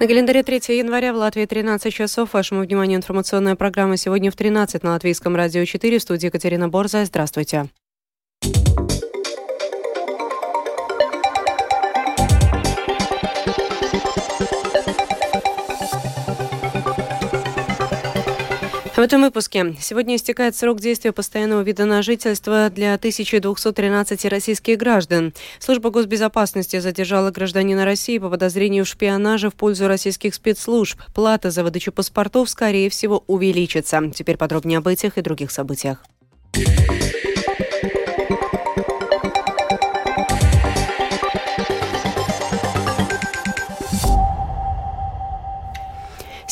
На календаре 3 января в Латвии 13 часов. Вашему вниманию информационная программа сегодня в 13 на Латвийском радио 4 в студии Екатерина Борза. Здравствуйте. В этом выпуске. Сегодня истекает срок действия постоянного вида на жительство для 1213 российских граждан. Служба госбезопасности задержала гражданина России по подозрению в шпионаже в пользу российских спецслужб. Плата за выдачу паспортов, скорее всего, увеличится. Теперь подробнее об этих и других событиях.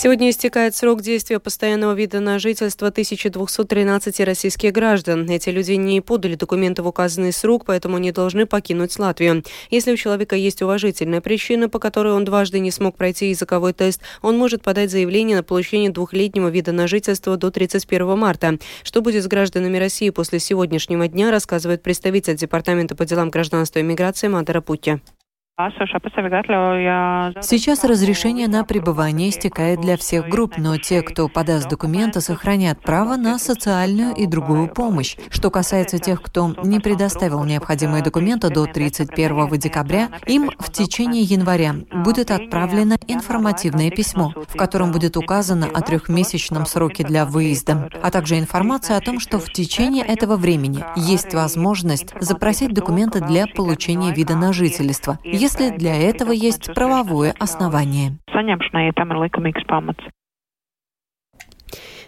Сегодня истекает срок действия постоянного вида на жительство 1213 российских граждан. Эти люди не подали документы в указанный срок, поэтому не должны покинуть Латвию. Если у человека есть уважительная причина, по которой он дважды не смог пройти языковой тест, он может подать заявление на получение двухлетнего вида на жительство до 31 марта. Что будет с гражданами России после сегодняшнего дня, рассказывает представитель Департамента по делам гражданства и миграции Мадара Путя. Сейчас разрешение на пребывание истекает для всех групп, но те, кто подаст документы, сохранят право на социальную и другую помощь. Что касается тех, кто не предоставил необходимые документы до 31 декабря, им в течение января будет отправлено информативное письмо, в котором будет указано о трехмесячном сроке для выезда, а также информация о том, что в течение этого времени есть возможность запросить документы для получения вида на жительство если для этого есть правовое основание.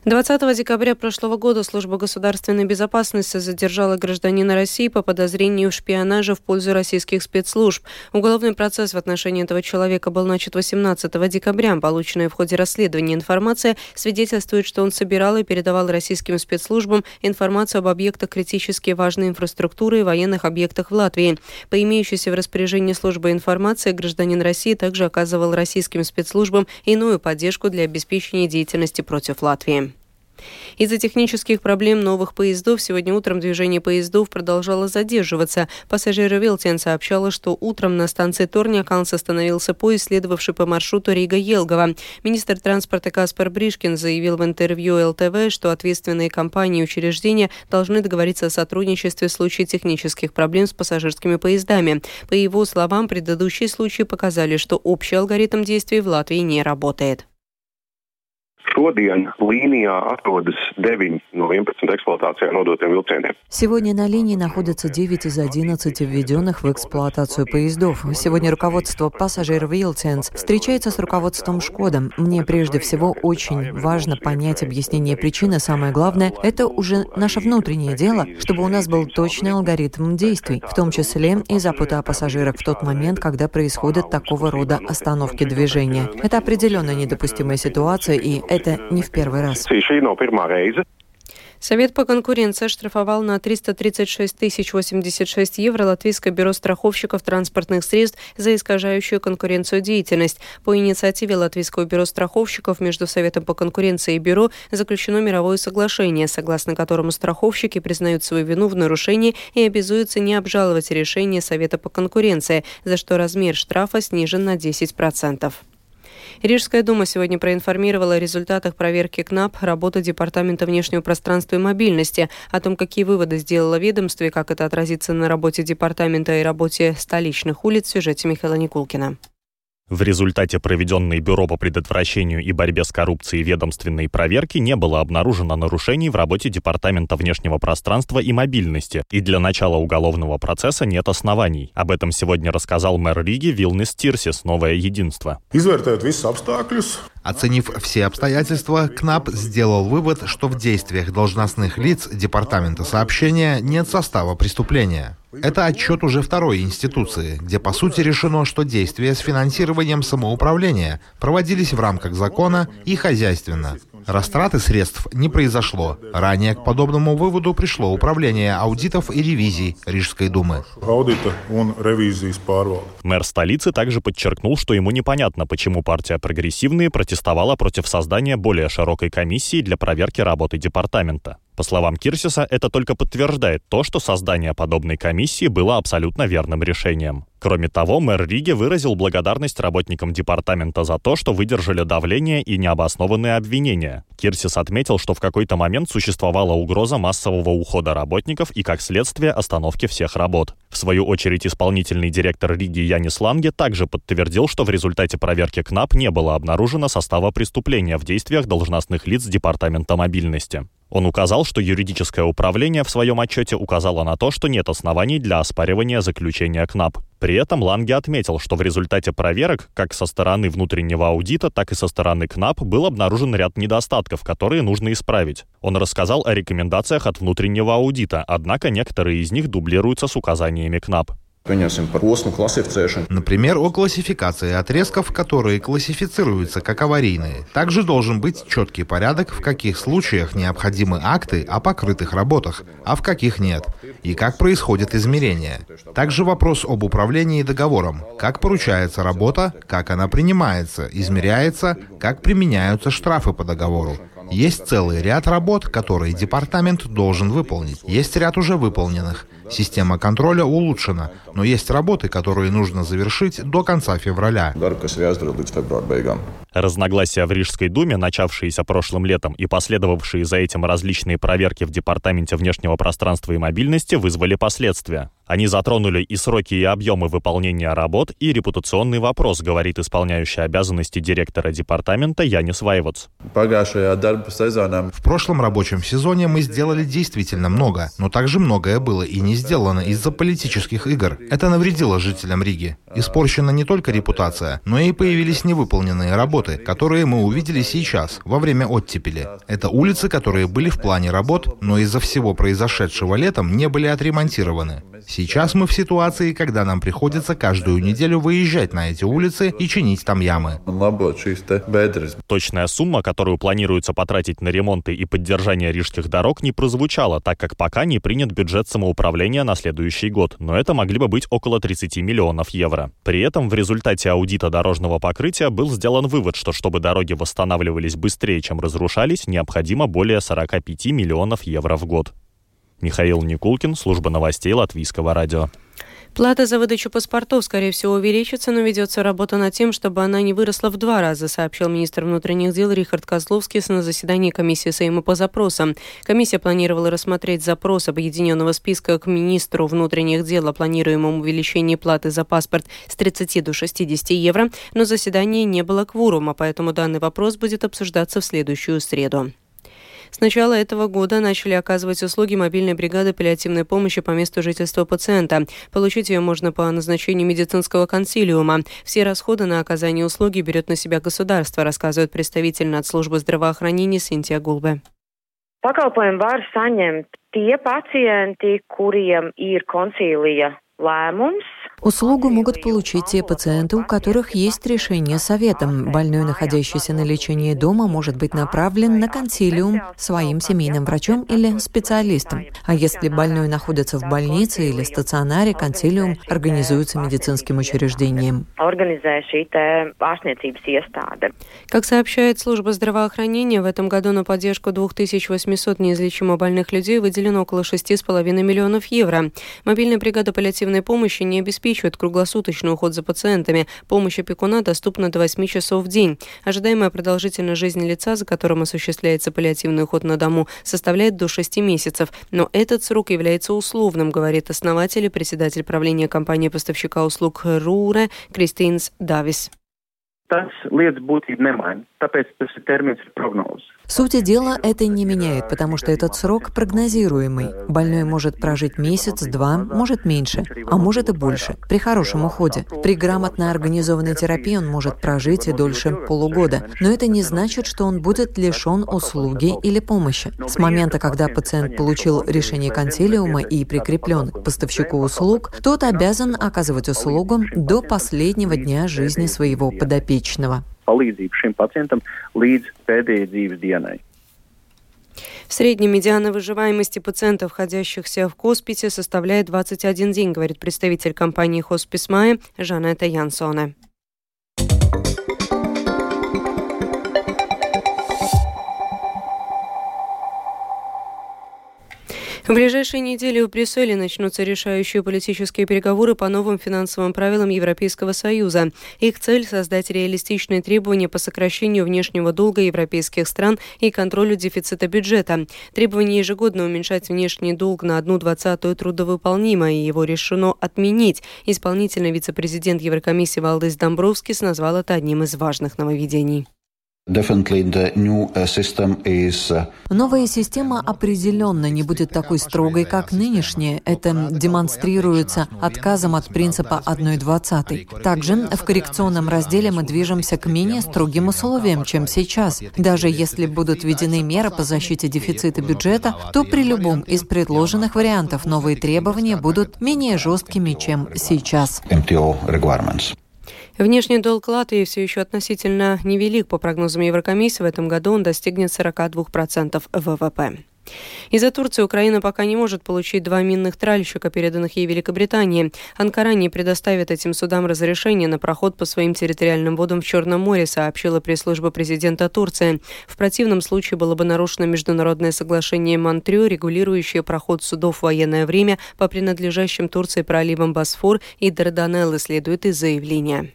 20 декабря прошлого года служба государственной безопасности задержала гражданина России по подозрению в шпионаже в пользу российских спецслужб. Уголовный процесс в отношении этого человека был начат 18 декабря. Полученная в ходе расследования информация свидетельствует, что он собирал и передавал российским спецслужбам информацию об объектах критически важной инфраструктуры и военных объектах в Латвии. По имеющейся в распоряжении службы информации, гражданин России также оказывал российским спецслужбам иную поддержку для обеспечения деятельности против Латвии. Из-за технических проблем новых поездов сегодня утром движение поездов продолжало задерживаться. Пассажиры Вилтен сообщала, что утром на станции Торняканс остановился поезд, следовавший по маршруту Рига-Елгова. Министр транспорта Каспар Бришкин заявил в интервью ЛТВ, что ответственные компании и учреждения должны договориться о сотрудничестве в случае технических проблем с пассажирскими поездами. По его словам, предыдущие случаи показали, что общий алгоритм действий в Латвии не работает. Šodien līnijā atrodas 9 no 11 эксплуатацией нодотiem vilcieniem. Сегодня на линии находятся 9 из 11 введенных в эксплуатацию поездов. Сегодня руководство пассажиров Вилтенс встречается с руководством Шкода. Мне прежде всего очень важно понять объяснение причины. Самое главное, это уже наше внутреннее дело, чтобы у нас был точный алгоритм действий, в том числе и забота о пассажирах в тот момент, когда происходят такого рода остановки движения. Это определенно недопустимая ситуация, и это это не в первый раз. Совет по конкуренции штрафовал на 336 тысяч 86 евро Латвийское бюро страховщиков транспортных средств за искажающую конкуренцию деятельность. По инициативе Латвийского бюро страховщиков между Советом по конкуренции и бюро заключено мировое соглашение, согласно которому страховщики признают свою вину в нарушении и обязуются не обжаловать решение Совета по конкуренции, за что размер штрафа снижен на 10%. Рижская дума сегодня проинформировала о результатах проверки КНАП работы Департамента внешнего пространства и мобильности, о том, какие выводы сделала ведомство и как это отразится на работе департамента и работе столичных улиц в сюжете Михаила Никулкина. В результате проведенной Бюро по предотвращению и борьбе с коррупцией ведомственной проверки не было обнаружено нарушений в работе Департамента внешнего пространства и мобильности, и для начала уголовного процесса нет оснований. Об этом сегодня рассказал мэр Риги Вилнис Тирсис «Новое единство». Оценив все обстоятельства, КНАП сделал вывод, что в действиях должностных лиц Департамента сообщения нет состава преступления. Это отчет уже второй институции, где по сути решено, что действия с финансированием самоуправления проводились в рамках закона и хозяйственно. Растраты средств не произошло. Ранее к подобному выводу пришло Управление аудитов и ревизий Рижской думы. Мэр столицы также подчеркнул, что ему непонятно, почему партия «Прогрессивные» протестовала против создания более широкой комиссии для проверки работы департамента. По словам Кирсиса, это только подтверждает то, что создание подобной комиссии было абсолютно верным решением. Кроме того, мэр Риги выразил благодарность работникам департамента за то, что выдержали давление и необоснованные обвинения. Кирсис отметил, что в какой-то момент существовала угроза массового ухода работников и, как следствие, остановки всех работ. В свою очередь, исполнительный директор Риги Янис Ланге также подтвердил, что в результате проверки КНАП не было обнаружено состава преступления в действиях должностных лиц Департамента мобильности. Он указал, что юридическое управление в своем отчете указало на то, что нет оснований для оспаривания заключения КНАП. При этом Ланге отметил, что в результате проверок, как со стороны внутреннего аудита, так и со стороны КНАП, был обнаружен ряд недостатков, которые нужно исправить. Он рассказал о рекомендациях от внутреннего аудита, однако некоторые из них дублируются с указаниями КНАП. Например, о классификации отрезков, которые классифицируются как аварийные. Также должен быть четкий порядок, в каких случаях необходимы акты о покрытых работах, а в каких нет, и как происходит измерение. Также вопрос об управлении договором, как поручается работа, как она принимается, измеряется, как применяются штрафы по договору. Есть целый ряд работ, которые департамент должен выполнить. Есть ряд уже выполненных. Система контроля улучшена, но есть работы, которые нужно завершить до конца февраля. Разногласия в Рижской думе, начавшиеся прошлым летом и последовавшие за этим различные проверки в Департаменте внешнего пространства и мобильности, вызвали последствия. Они затронули и сроки, и объемы выполнения работ, и репутационный вопрос, говорит исполняющий обязанности директора департамента Янис Вайвоц. В прошлом рабочем сезоне мы сделали действительно много, но также многое было и не сделано из-за политических игр. Это навредило жителям Риги. Испорчена не только репутация, но и появились невыполненные работы, которые мы увидели сейчас, во время оттепели. Это улицы, которые были в плане работ, но из-за всего произошедшего летом не были отремонтированы. Сейчас мы в ситуации, когда нам приходится каждую неделю выезжать на эти улицы и чинить там ямы. Точная сумма, которую планируется потратить на ремонты и поддержание рижских дорог, не прозвучала, так как пока не принят бюджет самоуправления на следующий год, но это могли бы быть около 30 миллионов евро. При этом в результате аудита дорожного покрытия был сделан вывод, что чтобы дороги восстанавливались быстрее, чем разрушались, необходимо более 45 миллионов евро в год. Михаил Никулкин, служба новостей Латвийского радио. Плата за выдачу паспортов, скорее всего, увеличится, но ведется работа над тем, чтобы она не выросла в два раза, сообщил министр внутренних дел Рихард Козловский на заседании комиссии Сейма по запросам. Комиссия планировала рассмотреть запрос объединенного списка к министру внутренних дел о планируемом увеличении платы за паспорт с 30 до 60 евро, но заседание не было кворума, поэтому данный вопрос будет обсуждаться в следующую среду. С начала этого года начали оказывать услуги мобильной бригады паллиативной помощи по месту жительства пациента. Получить ее можно по назначению медицинского консилиума. Все расходы на оказание услуги берет на себя государство, рассказывает представитель службы здравоохранения Синтия Гулбе. Pakalpojumu var saņemt tie pacienti, kuriem ir koncīlija lēmums Услугу могут получить те пациенты, у которых есть решение советом. Больной, находящийся на лечении дома, может быть направлен на консилиум своим семейным врачом или специалистом. А если больной находится в больнице или стационаре, консилиум организуется медицинским учреждением. Как сообщает служба здравоохранения, в этом году на поддержку 2800 неизлечимо больных людей выделено около 6,5 миллионов евро. Мобильная бригада паллиативной помощи не обеспечивает обеспечивает круглосуточный уход за пациентами. Помощь опекуна доступна до 8 часов в день. Ожидаемая продолжительность жизни лица, за которым осуществляется паллиативный уход на дому, составляет до 6 месяцев. Но этот срок является условным, говорит основатель и председатель правления компании-поставщика услуг РУРе Кристинс Давис. Tas lietas būtību nemaina, tāpēc tas ir termins prognozes. Сути дела это не меняет, потому что этот срок прогнозируемый. Больной может прожить месяц, два, может меньше, а может и больше, при хорошем уходе. При грамотно организованной терапии он может прожить и дольше полугода. Но это не значит, что он будет лишен услуги или помощи. С момента, когда пациент получил решение консилиума и прикреплен к поставщику услуг, тот обязан оказывать услугу до последнего дня жизни своего подопечного palīdzību šim pacientam līdz pēdējai dzīves dienai. В среднем медиана выживаемости пациентов, находящихся в хосписе, составляет 21 день, говорит представитель компании «Хоспис Майя» Жанетта Янсоне. В ближайшие недели в Брюсселе начнутся решающие политические переговоры по новым финансовым правилам Европейского Союза. Их цель – создать реалистичные требования по сокращению внешнего долга европейских стран и контролю дефицита бюджета. Требование ежегодно уменьшать внешний долг на одну двадцатую трудовыполнимо, и его решено отменить. Исполнительный вице-президент Еврокомиссии Валдес Домбровскис назвал это одним из важных нововведений. Uh, uh, Новая система определенно не будет такой строгой, как нынешняя. Это демонстрируется отказом от принципа 1,20. Также в коррекционном разделе мы движемся к менее строгим условиям, чем сейчас. Даже если будут введены меры по защите дефицита бюджета, то при любом из предложенных вариантов новые требования будут менее жесткими, чем сейчас. Внешний долг Латвии все еще относительно невелик. По прогнозам Еврокомиссии, в этом году он достигнет 42% ВВП. Из-за Турции Украина пока не может получить два минных тральщика, переданных ей Великобритании. Анкара не предоставит этим судам разрешение на проход по своим территориальным водам в Черном море, сообщила пресс-служба президента Турции. В противном случае было бы нарушено международное соглашение Монтрё, регулирующее проход судов в военное время по принадлежащим Турции проливам Босфор и Дарданеллы, следует из заявления.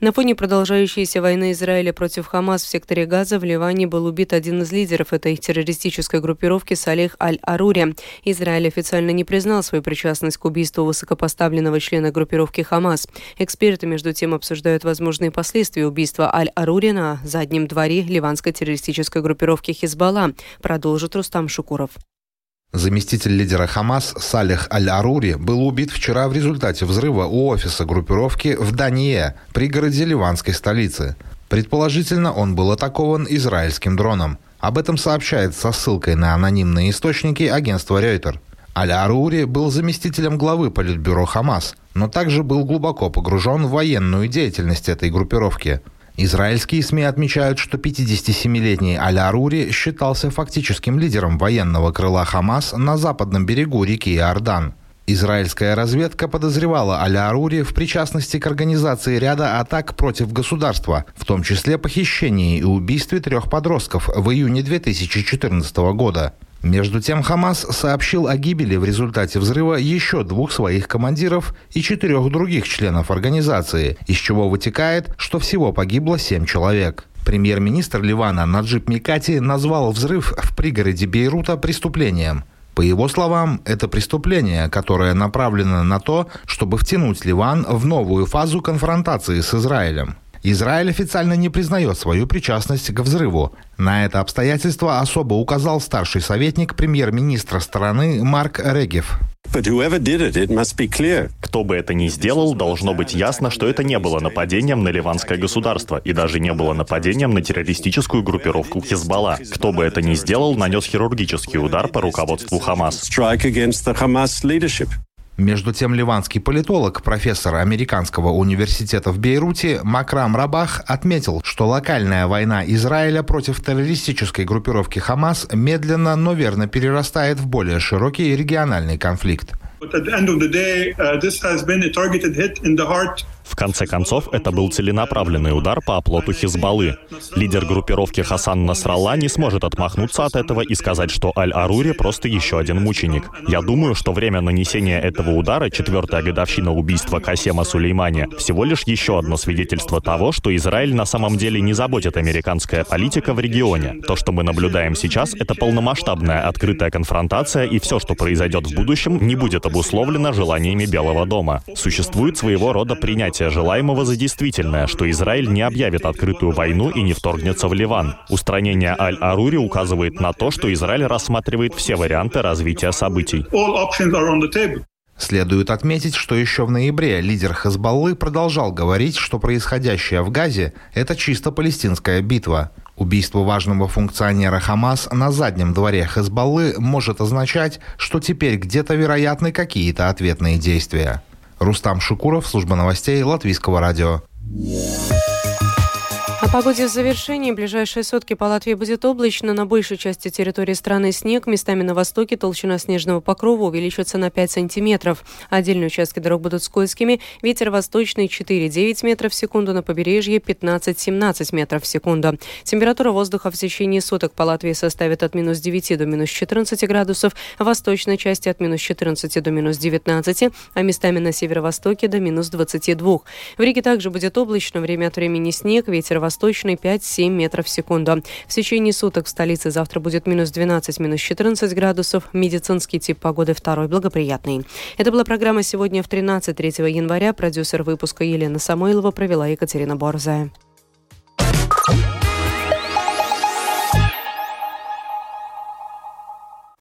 На фоне продолжающейся войны Израиля против Хамас в секторе Газа в Ливане был убит один из лидеров этой террористической группировки Салих Аль-Арури. Израиль официально не признал свою причастность к убийству высокопоставленного члена группировки Хамас. Эксперты, между тем, обсуждают возможные последствия убийства Аль-Арури на заднем дворе ливанской террористической группировки Хизбалла, продолжит Рустам Шукуров. Заместитель лидера Хамас Салих Аль-Арури был убит вчера в результате взрыва у офиса группировки в Дание, пригороде ливанской столицы. Предположительно, он был атакован израильским дроном. Об этом сообщает со ссылкой на анонимные источники агентство Рейтер. Аль-Арури был заместителем главы Политбюро Хамас, но также был глубоко погружен в военную деятельность этой группировки – Израильские СМИ отмечают, что 57-летний Аль-Арури считался фактическим лидером военного крыла Хамас на западном берегу реки Иордан. Израильская разведка подозревала Аля-Арури в причастности к организации ряда атак против государства, в том числе похищении и убийстве трех подростков в июне 2014 года. Между тем Хамас сообщил о гибели в результате взрыва еще двух своих командиров и четырех других членов организации, из чего вытекает, что всего погибло семь человек. Премьер-министр Ливана Наджиб Микати назвал взрыв в пригороде Бейрута преступлением. По его словам, это преступление, которое направлено на то, чтобы втянуть Ливан в новую фазу конфронтации с Израилем. Израиль официально не признает свою причастность к взрыву. На это обстоятельство особо указал старший советник премьер-министра страны Марк Регев. Кто бы это ни сделал, должно быть ясно, что это не было нападением на ливанское государство и даже не было нападением на террористическую группировку Хизбалла. Кто бы это ни сделал, нанес хирургический удар по руководству Хамас. Между тем, ливанский политолог, профессор Американского университета в Бейруте Макрам Рабах отметил, что локальная война Израиля против террористической группировки Хамас медленно, но верно перерастает в более широкий региональный конфликт. Конце концов, это был целенаправленный удар по оплоту Хизбаллы. Лидер группировки Хасан Насралла не сможет отмахнуться от этого и сказать, что Аль-Арури просто еще один мученик. Я думаю, что время нанесения этого удара, четвертая годовщина убийства Касема Сулеймани, всего лишь еще одно свидетельство того, что Израиль на самом деле не заботит американская политика в регионе. То, что мы наблюдаем сейчас, это полномасштабная открытая конфронтация, и все, что произойдет в будущем, не будет обусловлено желаниями Белого дома. Существует своего рода принятие желаемого за действительное, что Израиль не объявит открытую войну и не вторгнется в Ливан. Устранение Аль-Арури указывает на то, что Израиль рассматривает все варианты развития событий. Следует отметить, что еще в ноябре лидер Хезбаллы продолжал говорить, что происходящее в Газе – это чисто палестинская битва. Убийство важного функционера Хамас на заднем дворе Хезбаллы может означать, что теперь где-то вероятны какие-то ответные действия. Рустам Шукуров, служба новостей Латвийского радио. Погоде в завершении. Ближайшие сутки по Латвии будет облачно. На большей части территории страны снег. Местами на востоке толщина снежного покрова увеличится на 5 сантиметров. Отдельные участки дорог будут скользкими. Ветер восточный 4-9 метров в секунду. На побережье 15-17 метров в секунду. Температура воздуха в течение суток по Латвии составит от минус 9 до минус 14 градусов. В восточной части от минус 14 до минус 19, а местами на северо-востоке до минус 22. В Риге также будет облачно. Время от времени снег. Ветер восточный восточный 5-7 метров в секунду. В течение суток в столице завтра будет минус 12, минус 14 градусов. Медицинский тип погоды второй благоприятный. Это была программа «Сегодня в 13 3 января». Продюсер выпуска Елена Самойлова провела Екатерина Борзая.